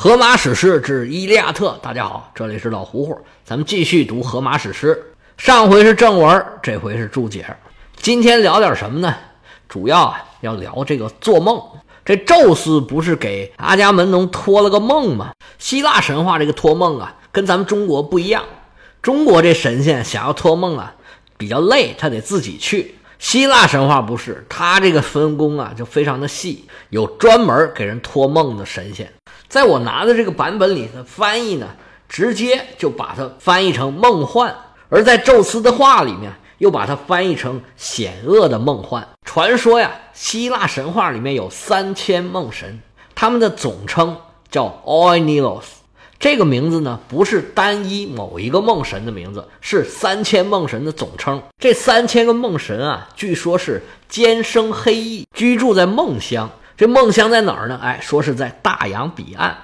荷马史诗之《伊利亚特》，大家好，这里是老胡胡，咱们继续读荷马史诗。上回是正文，这回是注解。今天聊点什么呢？主要啊要聊这个做梦。这宙斯不是给阿伽门农托了个梦吗？希腊神话这个托梦啊，跟咱们中国不一样。中国这神仙想要托梦啊，比较累，他得自己去。希腊神话不是，它这个分工啊就非常的细，有专门给人托梦的神仙。在我拿的这个版本里的翻译呢，直接就把它翻译成梦幻；而在宙斯的话里面，又把它翻译成险恶的梦幻。传说呀，希腊神话里面有三千梦神，他们的总称叫 Oinilos。这个名字呢，不是单一某一个梦神的名字，是三千梦神的总称。这三千个梦神啊，据说是兼生黑翼，居住在梦乡。这梦乡在哪儿呢？哎，说是在大洋彼岸。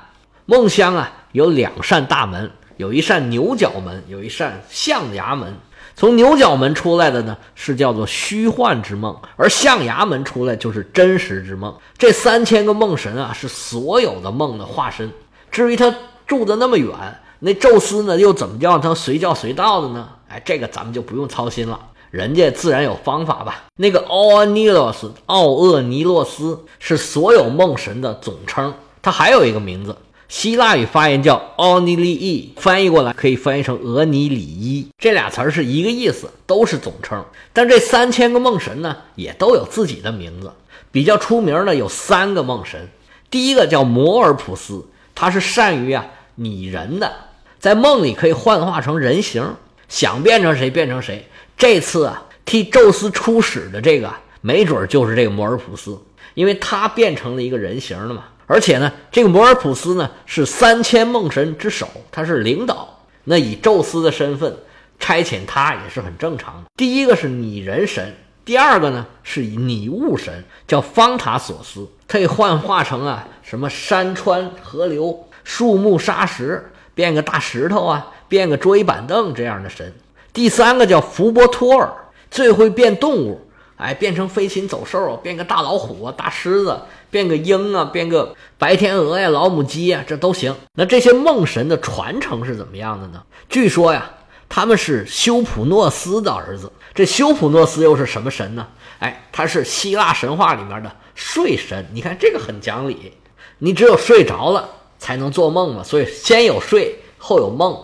梦乡啊，有两扇大门，有一扇牛角门，有一扇象牙门。从牛角门出来的呢，是叫做虚幻之梦；而象牙门出来就是真实之梦。这三千个梦神啊，是所有的梦的化身。至于他住的那么远，那宙斯呢，又怎么叫他随叫随到的呢？哎，这个咱们就不用操心了。人家自然有方法吧？那个奥尼洛斯，奥厄尼洛斯是所有梦神的总称，他还有一个名字，希腊语发音叫奥尼利伊，翻译过来可以翻译成俄尼里伊，这俩词儿是一个意思，都是总称。但这三千个梦神呢，也都有自己的名字，比较出名的有三个梦神，第一个叫摩尔普斯，他是善于啊拟人的，在梦里可以幻化成人形，想变成谁变成谁。这次啊，替宙斯出使的这个，没准就是这个摩尔普斯，因为他变成了一个人形了嘛。而且呢，这个摩尔普斯呢是三千梦神之首，他是领导。那以宙斯的身份差遣他也是很正常的。第一个是拟人神，第二个呢是拟物神，叫方塔索斯，可以幻化成啊什么山川河流、树木沙石，变个大石头啊，变个桌椅板凳这样的神。第三个叫福波托尔，最会变动物，哎，变成飞禽走兽，变个大老虎啊、大狮子，变个鹰啊，变个白天鹅呀、老母鸡呀，这都行。那这些梦神的传承是怎么样的呢？据说呀，他们是修普诺斯的儿子。这修普诺斯又是什么神呢？哎，他是希腊神话里面的睡神。你看这个很讲理，你只有睡着了才能做梦嘛，所以先有睡，后有梦。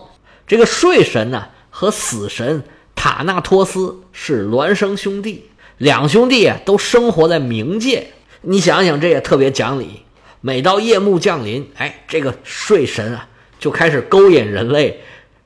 这个睡神呢？和死神塔纳托斯是孪生兄弟，两兄弟啊都生活在冥界。你想想，这也特别讲理。每到夜幕降临，哎，这个睡神啊就开始勾引人类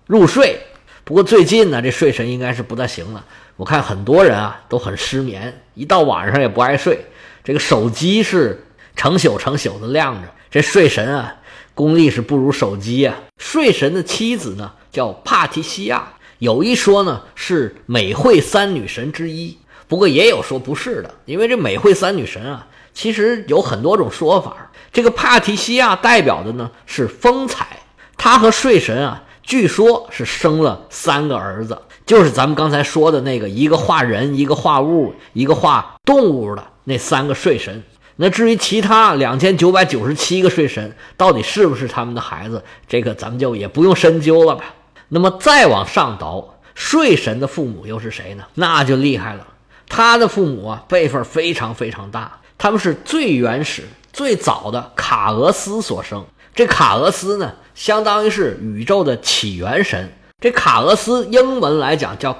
入睡。不过最近呢，这睡神应该是不大行了。我看很多人啊都很失眠，一到晚上也不爱睡。这个手机是成宿成宿的亮着，这睡神啊功力是不如手机啊。睡神的妻子呢叫帕提西亚。有一说呢，是美惠三女神之一，不过也有说不是的，因为这美惠三女神啊，其实有很多种说法。这个帕提西亚代表的呢是风采，她和睡神啊，据说是生了三个儿子，就是咱们刚才说的那个一个画人，一个画物，一个画动物的那三个睡神。那至于其他两千九百九十七个睡神到底是不是他们的孩子，这个咱们就也不用深究了吧。那么再往上倒，睡神的父母又是谁呢？那就厉害了。他的父母啊，辈分非常非常大，他们是最原始、最早的卡俄斯所生。这卡俄斯呢，相当于是宇宙的起源神。这卡俄斯英文来讲叫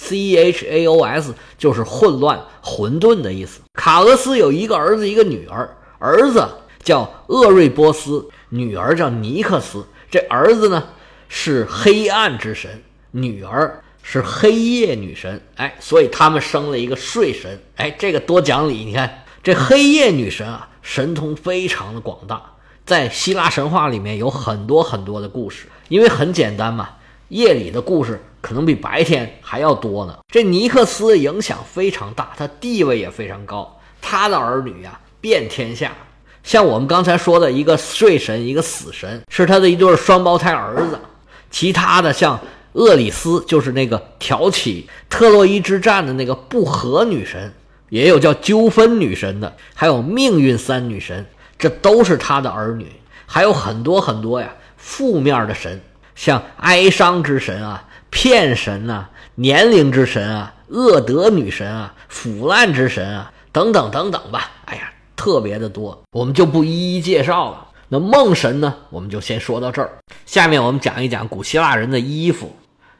C H A O S 就是混乱、混沌的意思。卡俄斯有一个儿子，一个女儿，儿子叫厄瑞波斯，女儿叫尼克斯。这儿子呢？是黑暗之神，女儿是黑夜女神，哎，所以他们生了一个睡神，哎，这个多讲理。你看这黑夜女神啊，神通非常的广大，在希腊神话里面有很多很多的故事，因为很简单嘛，夜里的故事可能比白天还要多呢。这尼克斯影响非常大，他地位也非常高，他的儿女呀遍天下，像我们刚才说的一个睡神，一个死神，是他的一对双胞胎儿子。其他的像厄里斯，就是那个挑起特洛伊之战的那个不和女神，也有叫纠纷女神的，还有命运三女神，这都是他的儿女。还有很多很多呀负面的神，像哀伤之神啊、骗神呐、年龄之神啊、恶德女神啊、腐烂之神啊等等等等吧。哎呀，特别的多，我们就不一一介绍了。那梦神呢，我们就先说到这儿。下面我们讲一讲古希腊人的衣服。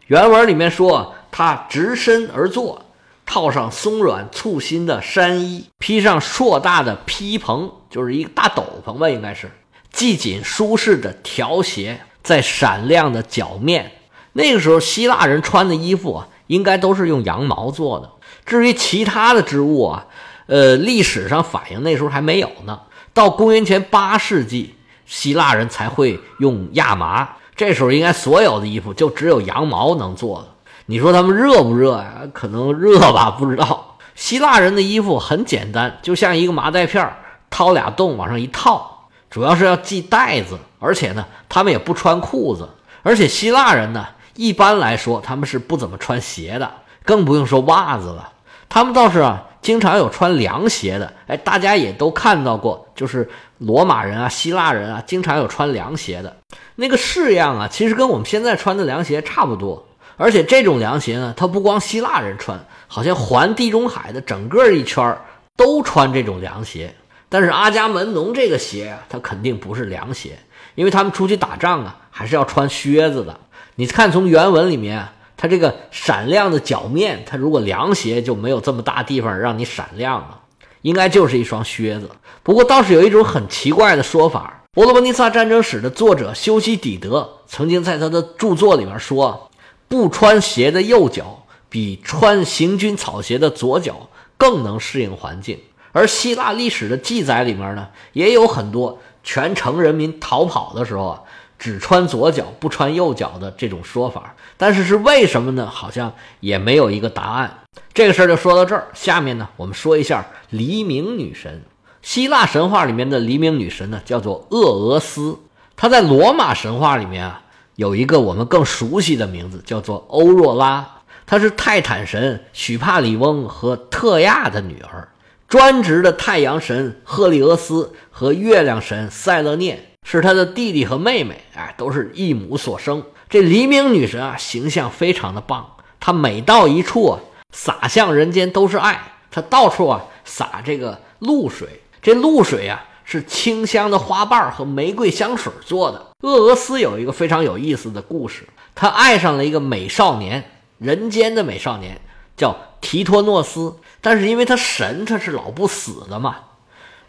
原文里面说，他直身而坐，套上松软簇新的衫衣，披上硕大的披蓬，就是一个大斗篷吧，应该是系紧舒适的条鞋，在闪亮的脚面。那个时候，希腊人穿的衣服啊，应该都是用羊毛做的。至于其他的织物啊，呃，历史上反映那时候还没有呢。到公元前八世纪。希腊人才会用亚麻，这时候应该所有的衣服就只有羊毛能做的。你说他们热不热呀？可能热吧，不知道。希腊人的衣服很简单，就像一个麻袋片掏俩洞往上一套，主要是要系带子。而且呢，他们也不穿裤子。而且希腊人呢，一般来说他们是不怎么穿鞋的，更不用说袜子了。他们倒是啊。经常有穿凉鞋的，哎，大家也都看到过，就是罗马人啊、希腊人啊，经常有穿凉鞋的。那个式样啊，其实跟我们现在穿的凉鞋差不多。而且这种凉鞋呢，它不光希腊人穿，好像环地中海的整个一圈都穿这种凉鞋。但是阿伽门农这个鞋啊，它肯定不是凉鞋，因为他们出去打仗啊，还是要穿靴子的。你看，从原文里面。它这个闪亮的脚面，它如果凉鞋就没有这么大地方让你闪亮了，应该就是一双靴子。不过倒是有一种很奇怪的说法，《伯罗奔尼撒战争史》的作者修昔底德曾经在他的著作里面说，不穿鞋的右脚比穿行军草鞋的左脚更能适应环境。而希腊历史的记载里面呢，也有很多全城人民逃跑的时候啊。只穿左脚不穿右脚的这种说法，但是是为什么呢？好像也没有一个答案。这个事儿就说到这儿。下面呢，我们说一下黎明女神。希腊神话里面的黎明女神呢，叫做厄俄斯。她在罗马神话里面啊，有一个我们更熟悉的名字，叫做欧若拉。她是泰坦神许帕里翁和特亚的女儿，专职的太阳神赫利俄斯和月亮神塞勒涅。是他的弟弟和妹妹，哎，都是一母所生。这黎明女神啊，形象非常的棒。她每到一处啊，洒向人间都是爱。她到处啊洒这个露水，这露水啊是清香的花瓣和玫瑰香水做的。厄俄斯有一个非常有意思的故事，他爱上了一个美少年，人间的美少年叫提托诺斯，但是因为他神，他是老不死的嘛。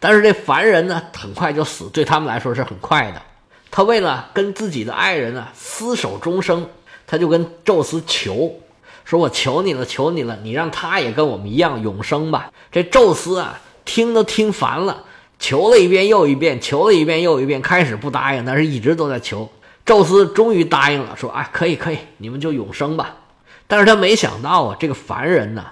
但是这凡人呢，很快就死，对他们来说是很快的。他为了跟自己的爱人呢厮守终生，他就跟宙斯求，说我求你了，求你了，你让他也跟我们一样永生吧。这宙斯啊，听都听烦了，求了一遍又一遍，求了一遍又一遍，开始不答应，但是一直都在求。宙斯终于答应了，说啊，可以可以，你们就永生吧。但是他没想到啊，这个凡人呢，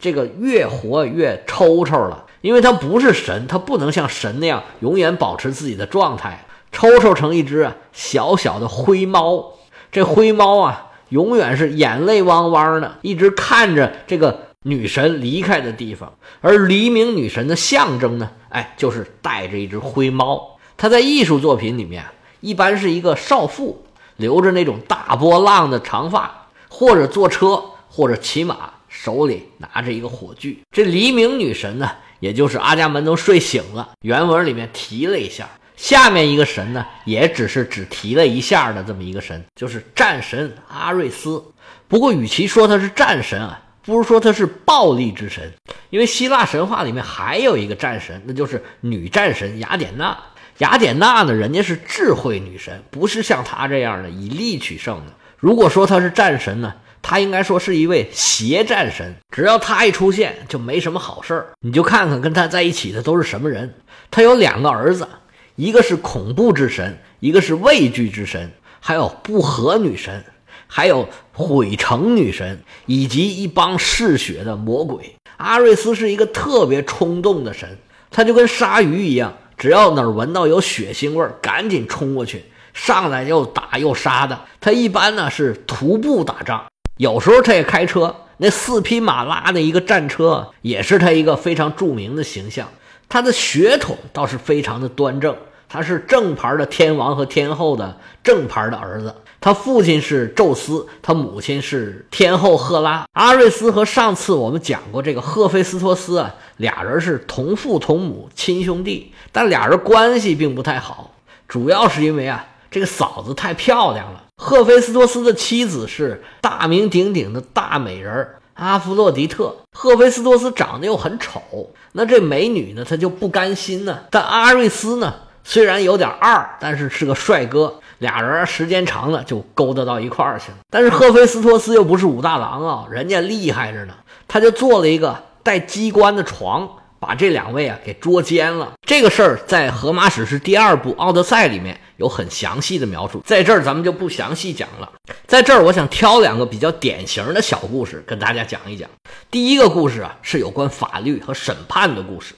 这个越活越抽抽了。因为他不是神，他不能像神那样永远保持自己的状态，抽抽成一只啊小小的灰猫。这灰猫啊，永远是眼泪汪汪的，一直看着这个女神离开的地方。而黎明女神的象征呢，哎，就是带着一只灰猫。她在艺术作品里面，一般是一个少妇，留着那种大波浪的长发，或者坐车，或者骑马，手里拿着一个火炬。这黎明女神呢？也就是阿伽门农睡醒了，原文里面提了一下。下面一个神呢，也只是只提了一下的这么一个神，就是战神阿瑞斯。不过，与其说他是战神啊，不如说他是暴力之神。因为希腊神话里面还有一个战神，那就是女战神雅典娜。雅典娜呢，人家是智慧女神，不是像她这样的以力取胜的。如果说她是战神呢？他应该说是一位邪战神，只要他一出现，就没什么好事儿。你就看看跟他在一起的都是什么人。他有两个儿子，一个是恐怖之神，一个是畏惧之神，还有不和女神，还有毁城女神，以及一帮嗜血的魔鬼。阿瑞斯是一个特别冲动的神，他就跟鲨鱼一样，只要哪儿闻到有血腥味儿，赶紧冲过去，上来又打又杀的。他一般呢是徒步打仗。有时候他也开车，那四匹马拉的一个战车也是他一个非常著名的形象。他的血统倒是非常的端正，他是正牌的天王和天后的正牌的儿子。他父亲是宙斯，他母亲是天后赫拉。阿瑞斯和上次我们讲过这个赫菲斯托斯啊，俩人是同父同母亲兄弟，但俩人关系并不太好，主要是因为啊，这个嫂子太漂亮了。赫菲斯托斯的妻子是大名鼎鼎的大美人阿弗洛狄特，赫菲斯托斯长得又很丑，那这美女呢，她就不甘心呢。但阿瑞斯呢，虽然有点二，但是是个帅哥。俩人时间长了就勾搭到一块儿去了，但是赫菲斯托斯又不是武大郎啊，人家厉害着呢，他就做了一个带机关的床，把这两位啊给捉奸了。这个事儿在《荷马史诗》第二部《奥德赛》里面有很详细的描述，在这儿咱们就不详细讲了。在这儿，我想挑两个比较典型的小故事跟大家讲一讲。第一个故事啊是有关法律和审判的故事。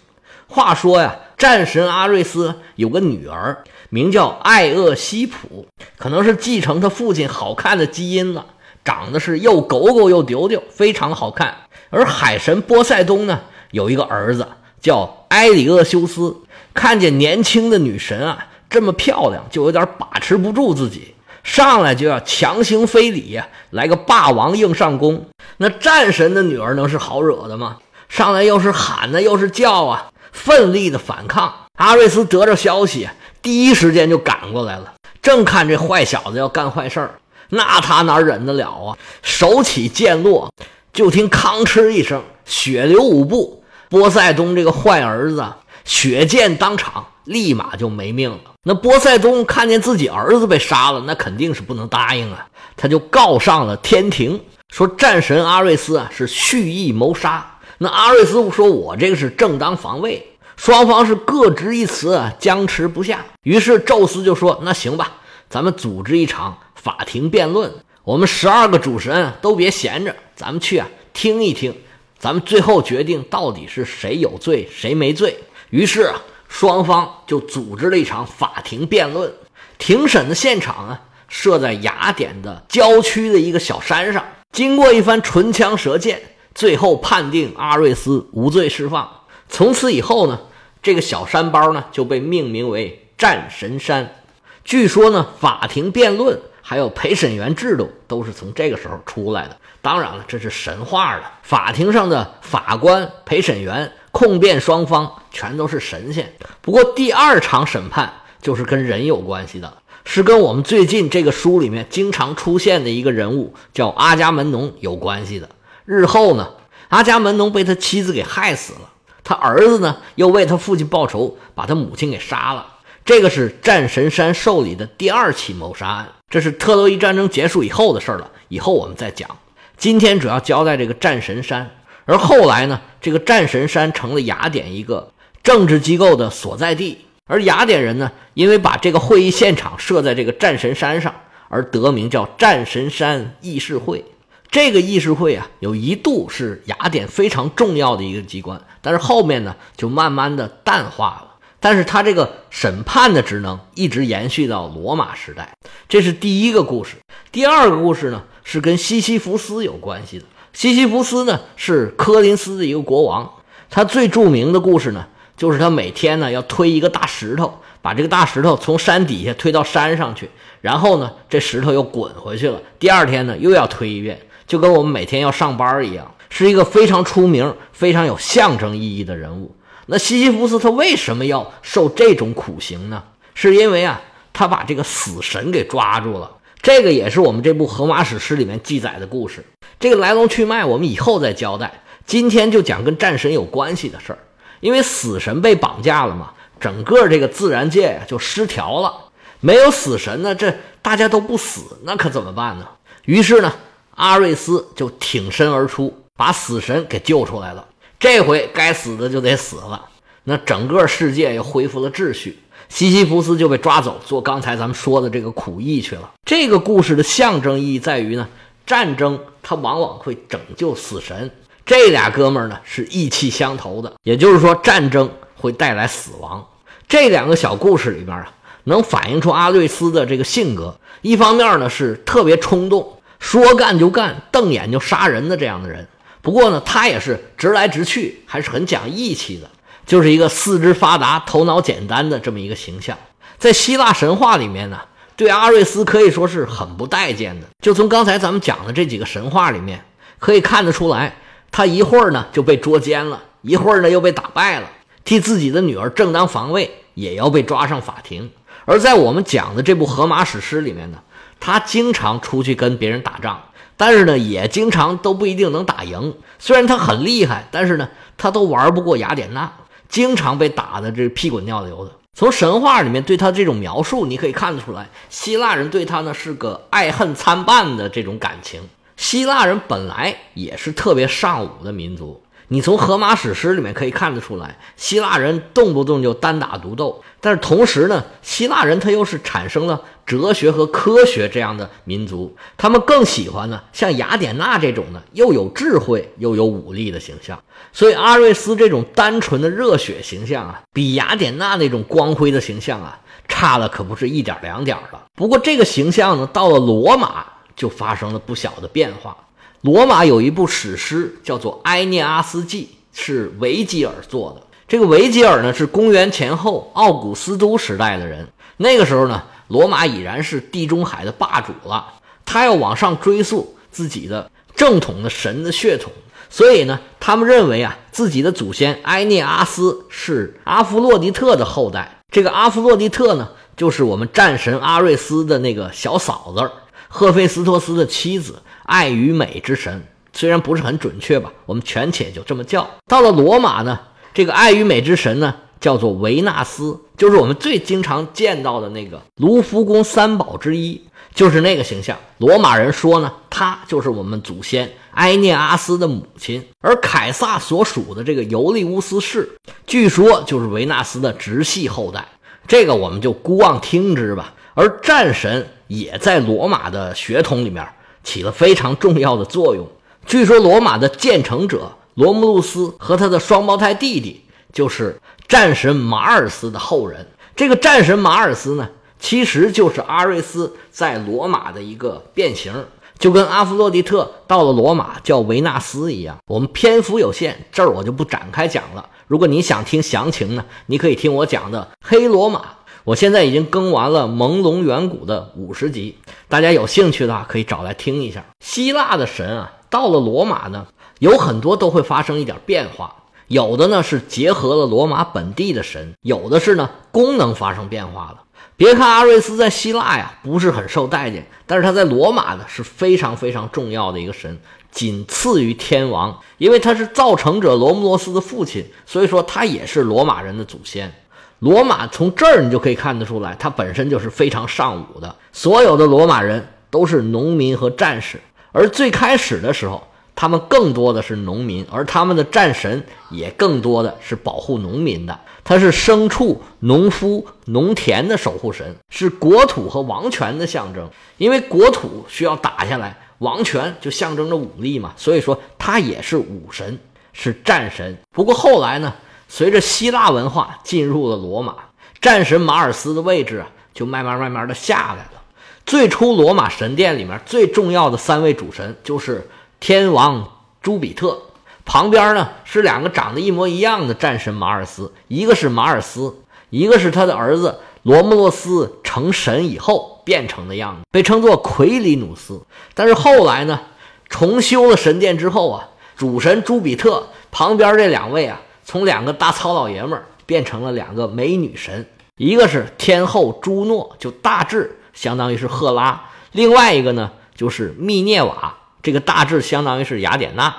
话说呀，战神阿瑞斯有个女儿。名叫艾厄西普，可能是继承他父亲好看的基因了，长得是又狗狗又丢丢，非常好看。而海神波塞冬呢，有一个儿子叫埃里厄修斯，看见年轻的女神啊这么漂亮，就有点把持不住自己，上来就要强行非礼，来个霸王硬上弓。那战神的女儿能是好惹的吗？上来又是喊呢，又是叫啊，奋力的反抗。阿瑞斯得着消息。第一时间就赶过来了，正看这坏小子要干坏事儿，那他哪忍得了啊？手起剑落，就听吭哧一声，血流五步。波塞冬这个坏儿子，血溅当场，立马就没命了。那波塞冬看见自己儿子被杀了，那肯定是不能答应啊，他就告上了天庭，说战神阿瑞斯啊是蓄意谋杀。那阿瑞斯说：“我这个是正当防卫。”双方是各执一词，僵持不下。于是宙斯就说：“那行吧，咱们组织一场法庭辩论。我们十二个主神都别闲着，咱们去啊听一听，咱们最后决定到底是谁有罪，谁没罪。”于是啊，双方就组织了一场法庭辩论。庭审的现场啊，设在雅典的郊区的一个小山上。经过一番唇枪舌剑，最后判定阿瑞斯无罪释放。从此以后呢，这个小山包呢就被命名为战神山。据说呢，法庭辩论还有陪审员制度都是从这个时候出来的。当然了，这是神话了。法庭上的法官、陪审员、控辩双方全都是神仙。不过第二场审判就是跟人有关系的，是跟我们最近这个书里面经常出现的一个人物叫阿伽门农有关系的。日后呢，阿伽门农被他妻子给害死了。他儿子呢，又为他父亲报仇，把他母亲给杀了。这个是战神山受理的第二起谋杀案，这是特洛伊战争结束以后的事了。以后我们再讲。今天主要交代这个战神山，而后来呢，这个战神山成了雅典一个政治机构的所在地。而雅典人呢，因为把这个会议现场设在这个战神山上，而得名叫战神山议事会。这个议事会啊，有一度是雅典非常重要的一个机关。但是后面呢，就慢慢的淡化了。但是他这个审判的职能一直延续到罗马时代，这是第一个故事。第二个故事呢，是跟西西弗斯有关系的。西西弗斯呢，是科林斯的一个国王。他最著名的故事呢，就是他每天呢要推一个大石头，把这个大石头从山底下推到山上去，然后呢，这石头又滚回去了。第二天呢，又要推一遍，就跟我们每天要上班一样。是一个非常出名、非常有象征意义的人物。那西西弗斯他为什么要受这种苦刑呢？是因为啊，他把这个死神给抓住了。这个也是我们这部《荷马史诗》里面记载的故事。这个来龙去脉我们以后再交代。今天就讲跟战神有关系的事儿。因为死神被绑架了嘛，整个这个自然界呀就失调了。没有死神呢，这大家都不死，那可怎么办呢？于是呢，阿瑞斯就挺身而出。把死神给救出来了，这回该死的就得死了。那整个世界又恢复了秩序，西西弗斯就被抓走做刚才咱们说的这个苦役去了。这个故事的象征意义在于呢，战争它往往会拯救死神，这俩哥们儿呢是意气相投的，也就是说战争会带来死亡。这两个小故事里边啊，能反映出阿瑞斯的这个性格，一方面呢是特别冲动，说干就干，瞪眼就杀人的这样的人。不过呢，他也是直来直去，还是很讲义气的，就是一个四肢发达、头脑简单的这么一个形象。在希腊神话里面呢，对阿瑞斯可以说是很不待见的。就从刚才咱们讲的这几个神话里面，可以看得出来，他一会儿呢就被捉奸了，一会儿呢又被打败了，替自己的女儿正当防卫，也要被抓上法庭。而在我们讲的这部荷马史诗里面呢，他经常出去跟别人打仗，但是呢，也经常都不一定能打赢。虽然他很厉害，但是呢，他都玩不过雅典娜，经常被打的这屁滚尿流的。从神话里面对他这种描述，你可以看得出来，希腊人对他呢是个爱恨参半的这种感情。希腊人本来也是特别尚武的民族。你从荷马史诗里面可以看得出来，希腊人动不动就单打独斗，但是同时呢，希腊人他又是产生了哲学和科学这样的民族，他们更喜欢呢像雅典娜这种呢又有智慧又有武力的形象，所以阿瑞斯这种单纯的热血形象啊，比雅典娜那种光辉的形象啊差了可不是一点两点了。不过这个形象呢，到了罗马就发生了不小的变化。罗马有一部史诗叫做《埃涅阿斯纪》，是维吉尔做的。这个维吉尔呢，是公元前后奥古斯都时代的人。那个时候呢，罗马已然是地中海的霸主了。他要往上追溯自己的正统的神的血统，所以呢，他们认为啊，自己的祖先埃涅阿斯是阿弗洛狄特的后代。这个阿弗洛狄特呢，就是我们战神阿瑞斯的那个小嫂子，赫菲斯托斯的妻子。爱与美之神虽然不是很准确吧，我们权且就这么叫。到了罗马呢，这个爱与美之神呢叫做维纳斯，就是我们最经常见到的那个卢浮宫三宝之一，就是那个形象。罗马人说呢，他就是我们祖先埃涅阿斯的母亲。而凯撒所属的这个尤利乌斯氏，据说就是维纳斯的直系后代。这个我们就姑妄听之吧。而战神也在罗马的血统里面。起了非常重要的作用。据说罗马的建成者罗慕路斯和他的双胞胎弟弟就是战神马尔斯的后人。这个战神马尔斯呢，其实就是阿瑞斯在罗马的一个变形，就跟阿弗洛狄特到了罗马叫维纳斯一样。我们篇幅有限，这儿我就不展开讲了。如果你想听详情呢，你可以听我讲的《黑罗马》。我现在已经更完了《朦胧远古》的五十集，大家有兴趣的话可以找来听一下。希腊的神啊，到了罗马呢，有很多都会发生一点变化，有的呢是结合了罗马本地的神，有的是呢功能发生变化了。别看阿瑞斯在希腊呀不是很受待见，但是他在罗马呢是非常非常重要的一个神，仅次于天王，因为他是造成者罗慕罗斯的父亲，所以说他也是罗马人的祖先。罗马从这儿你就可以看得出来，它本身就是非常尚武的。所有的罗马人都是农民和战士，而最开始的时候，他们更多的是农民，而他们的战神也更多的是保护农民的。他是牲畜、农夫、农田的守护神，是国土和王权的象征。因为国土需要打下来，王权就象征着武力嘛，所以说他也是武神，是战神。不过后来呢？随着希腊文化进入了罗马，战神马尔斯的位置啊，就慢慢慢慢的下来了。最初罗马神殿里面最重要的三位主神就是天王朱比特，旁边呢是两个长得一模一样的战神马尔斯，一个是马尔斯，一个是他的儿子罗慕洛斯成神以后变成的样子，被称作奎里努斯。但是后来呢，重修了神殿之后啊，主神朱比特旁边这两位啊。从两个大糙老爷们儿变成了两个美女神，一个是天后朱诺，就大致相当于是赫拉；另外一个呢就是密涅瓦，这个大致相当于是雅典娜。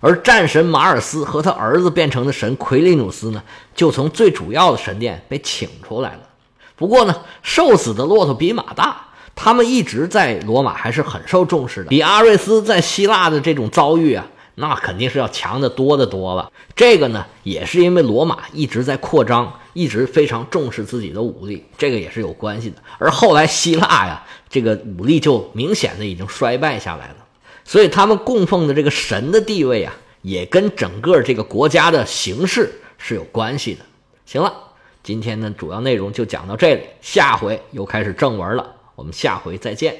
而战神马尔斯和他儿子变成的神奎利努斯呢，就从最主要的神殿被请出来了。不过呢，瘦死的骆驼比马大，他们一直在罗马还是很受重视的，比阿瑞斯在希腊的这种遭遇啊。那肯定是要强的多的多了。这个呢，也是因为罗马一直在扩张，一直非常重视自己的武力，这个也是有关系的。而后来希腊呀，这个武力就明显的已经衰败下来了，所以他们供奉的这个神的地位啊，也跟整个这个国家的形势是有关系的。行了，今天的主要内容就讲到这里，下回又开始正文了，我们下回再见。